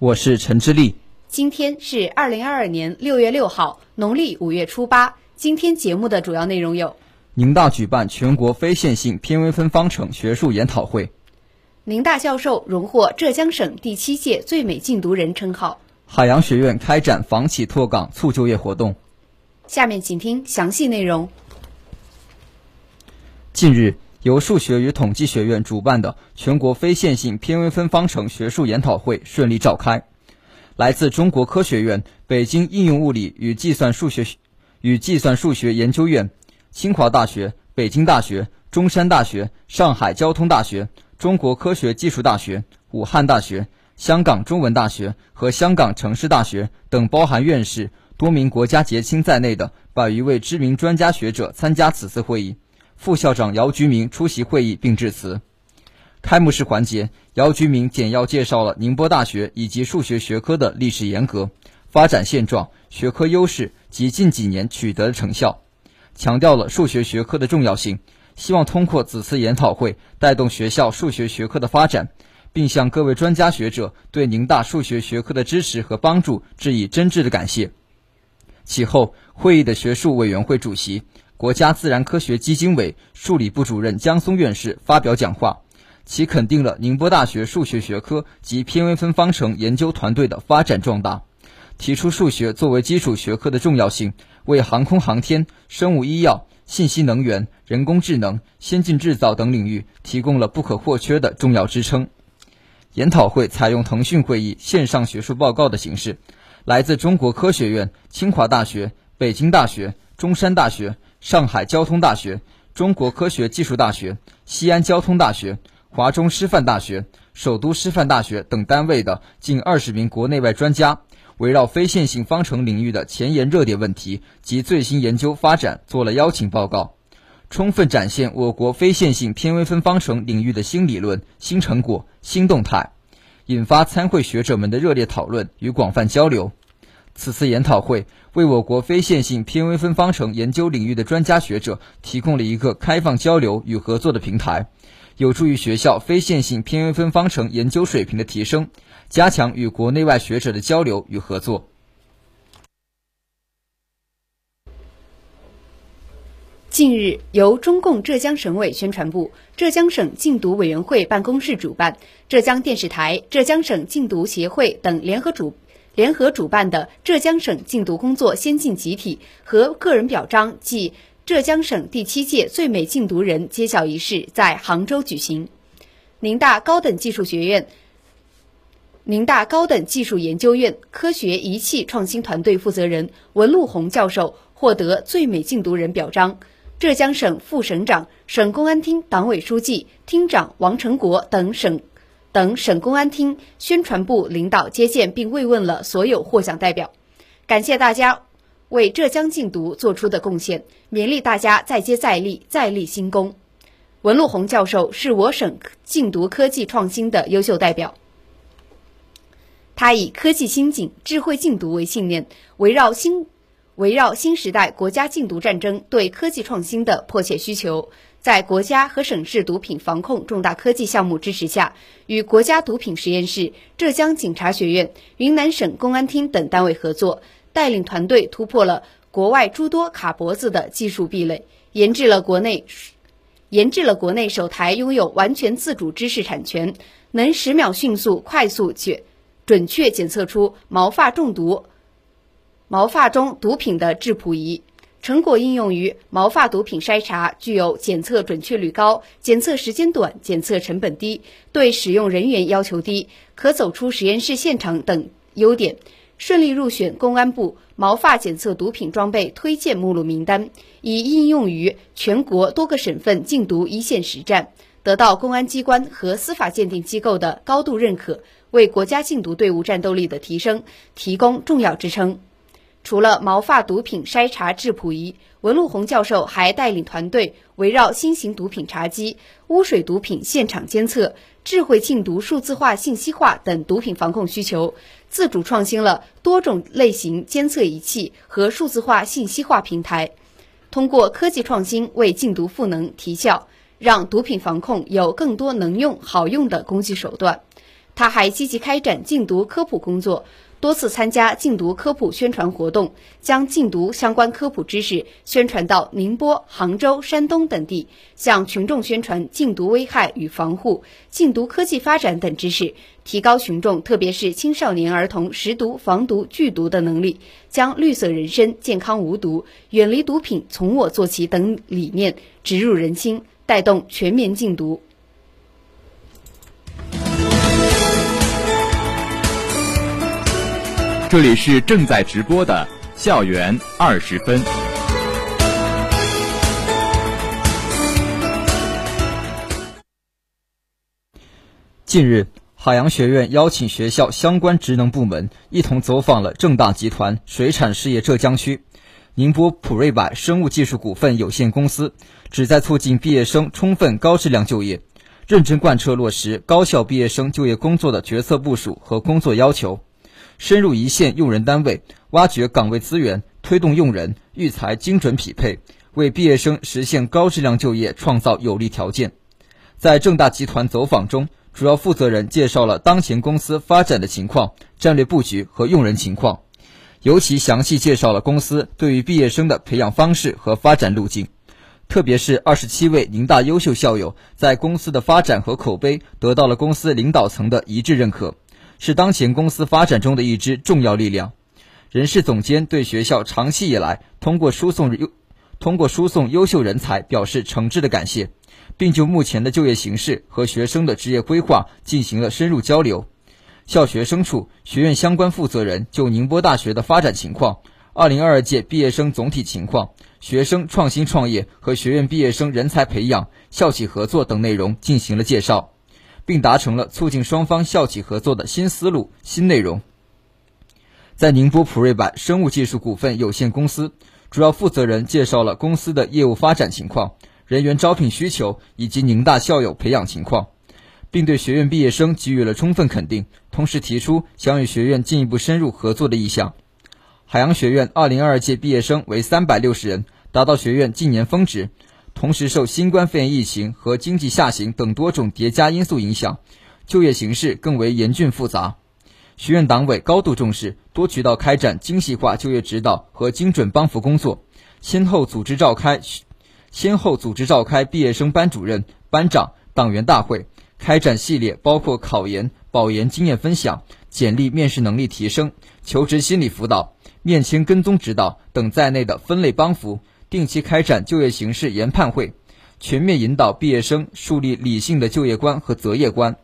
我是陈之丽。今天是二零二二年六月六号，农历五月初八。今天节目的主要内容有：宁大举办全国非线性偏微分方程学术研讨会；宁大教授荣获浙江省第七届最美禁毒人称号；海洋学院开展房企拓岗促就业活动。下面请听详细内容。近日，由数学与统计学院主办的全国非线性偏微分方程学术研讨会顺利召开。来自中国科学院、北京应用物理与计算数学与计算数学研究院、清华大学、北京大学、中山大学、上海交通大学、中国科学技术大学、武汉大学、香港中文大学和香港城市大学等包含院士。多名国家杰青在内的百余位知名专家学者参加此次会议，副校长姚菊明出席会议并致辞。开幕式环节，姚菊明简要介绍了宁波大学以及数学学科的历史沿革、发展现状、学科优势及近几年取得的成效，强调了数学学科的重要性，希望通过此次研讨会带动学校数学学科的发展，并向各位专家学者对宁大数学学科的支持和帮助致以真挚的感谢。其后，会议的学术委员会主席、国家自然科学基金委数理部主任江松院士发表讲话，其肯定了宁波大学数学学科及偏微分方程研究团队的发展壮大，提出数学作为基础学科的重要性，为航空航天、生物医药、信息能源、人工智能、先进制造等领域提供了不可或缺的重要支撑。研讨会采用腾讯会议线上学术报告的形式。来自中国科学院、清华大学、北京大学、中山大学、上海交通大学、中国科学技术大学、西安交通大学、华中师范大学、首都师范大学等单位的近二十名国内外专家，围绕非线性方程领域的前沿热点问题及最新研究发展做了邀请报告，充分展现我国非线性偏微分方程领域的新理论、新成果、新动态，引发参会学者们的热烈讨论与广泛交流。此次研讨会为我国非线性偏微分方程研究领域的专家学者提供了一个开放交流与合作的平台，有助于学校非线性偏微分方程研究水平的提升，加强与国内外学者的交流与合作。近日，由中共浙江省委宣传部、浙江省禁毒委员会办公室主办，浙江电视台、浙江省禁毒协会等联合主。联合主办的浙江省禁毒工作先进集体和个人表彰暨浙江省第七届最美禁毒人揭晓仪式在杭州举行。宁大高等技术学院、宁大高等技术研究院科学仪器创新团队负责人文路红教授获得最美禁毒人表彰。浙江省副省长、省公安厅党委书记、厅长王成国等省。等省公安厅宣传部领导接见并慰问了所有获奖代表，感谢大家为浙江禁毒做出的贡献，勉励大家再接再厉，再立新功。文路红教授是我省禁毒科技创新的优秀代表，他以科技新警、智慧禁毒为信念，围绕新围绕新时代国家禁毒战争对科技创新的迫切需求。在国家和省市毒品防控重大科技项目支持下，与国家毒品实验室、浙江警察学院、云南省公安厅等单位合作，带领团队突破了国外诸多卡脖子的技术壁垒，研制了国内研制了国内首台拥有完全自主知识产权、能十秒迅速、快速且准确检测出毛发中毒、毛发中毒品的质谱仪。成果应用于毛发毒品筛查，具有检测准确率高、检测时间短、检测成本低、对使用人员要求低、可走出实验室现场等优点，顺利入选公安部毛发检测毒品装备推荐目录名单，已应用于全国多个省份禁毒一线实战。得到公安机关和司法鉴定机构的高度认可，为国家禁毒队伍战斗力的提升提供重要支撑。除了毛发毒品筛查质谱仪，文路红教授还带领团队围绕新型毒品查缉、污水毒品现场监测、智慧禁毒数字化信息化等毒品防控需求，自主创新了多种类型监测仪器和数字化信息化平台，通过科技创新为禁毒赋能提效，让毒品防控有更多能用好用的工具手段。他还积极开展禁毒科普工作。多次参加禁毒科普宣传活动，将禁毒相关科普知识宣传到宁波、杭州、山东等地，向群众宣传禁毒危害与防护、禁毒科技发展等知识，提高群众特别是青少年儿童识毒、防毒、拒毒的能力，将绿色人生、健康无毒、远离毒品、从我做起等理念植入人心，带动全面禁毒。这里是正在直播的校园二十分。近日，海洋学院邀请学校相关职能部门一同走访了正大集团水产事业浙江区、宁波普瑞柏生物技术股份有限公司，旨在促进毕业生充分高质量就业，认真贯彻落实高校毕业生就业工作的决策部署和工作要求。深入一线用人单位，挖掘岗位资源，推动用人育才精准匹配，为毕业生实现高质量就业创造有利条件。在正大集团走访中，主要负责人介绍了当前公司发展的情况、战略布局和用人情况，尤其详细介绍了公司对于毕业生的培养方式和发展路径。特别是二十七位宁大优秀校友在公司的发展和口碑得到了公司领导层的一致认可。是当前公司发展中的一支重要力量。人事总监对学校长期以来通过输送优通过输送优秀人才表示诚挚的感谢，并就目前的就业形势和学生的职业规划进行了深入交流。校学生处学院相关负责人就宁波大学的发展情况、二零二二届毕业生总体情况、学生创新创业和学院毕业生人才培养、校企合作等内容进行了介绍。并达成了促进双方校企合作的新思路、新内容。在宁波普瑞柏生物技术股份有限公司，主要负责人介绍了公司的业务发展情况、人员招聘需求以及宁大校友培养情况，并对学院毕业生给予了充分肯定，同时提出想与学院进一步深入合作的意向。海洋学院2022届毕业生为360人，达到学院近年峰值。同时，受新冠肺炎疫情和经济下行等多种叠加因素影响，就业形势更为严峻复杂。学院党委高度重视，多渠道开展精细化就业指导和精准帮扶工作，先后组织召开先后组织召开毕业生班主任、班长、党员大会，开展系列包括考研、保研经验分享、简历面试能力提升、求职心理辅导、面签跟踪指导等在内的分类帮扶。定期开展就业形势研判会，全面引导毕业生树立理性的就业观和择业观。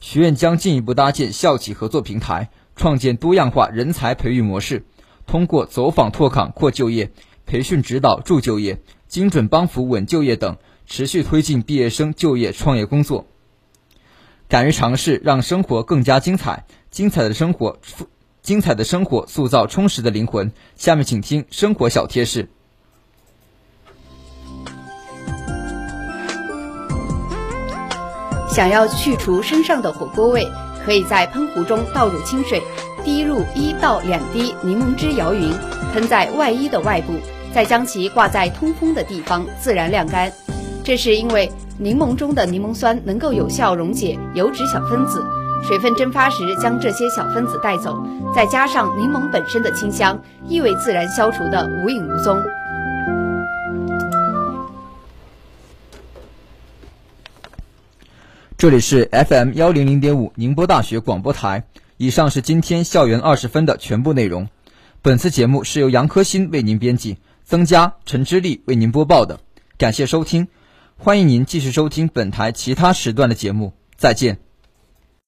学院将进一步搭建校企合作平台，创建多样化人才培育模式，通过走访拓岗扩就业、培训指导助就业、精准帮扶稳就业等，持续推进毕业生就业创业工作。敢于尝试，让生活更加精彩。精彩的生活，精彩的生活塑造充实的灵魂。下面请听生活小贴士。想要去除身上的火锅味，可以在喷壶中倒入清水，滴入一到两滴柠檬汁，摇匀，喷在外衣的外部，再将其挂在通风的地方自然晾干。这是因为柠檬中的柠檬酸能够有效溶解油脂小分子，水分蒸发时将这些小分子带走，再加上柠檬本身的清香，异味自然消除的无影无踪。这里是 FM 幺零零点五宁波大学广播台。以上是今天校园二十分的全部内容。本次节目是由杨科新为您编辑，曾佳陈之力为您播报的。感谢收听，欢迎您继续收听本台其他时段的节目。再见。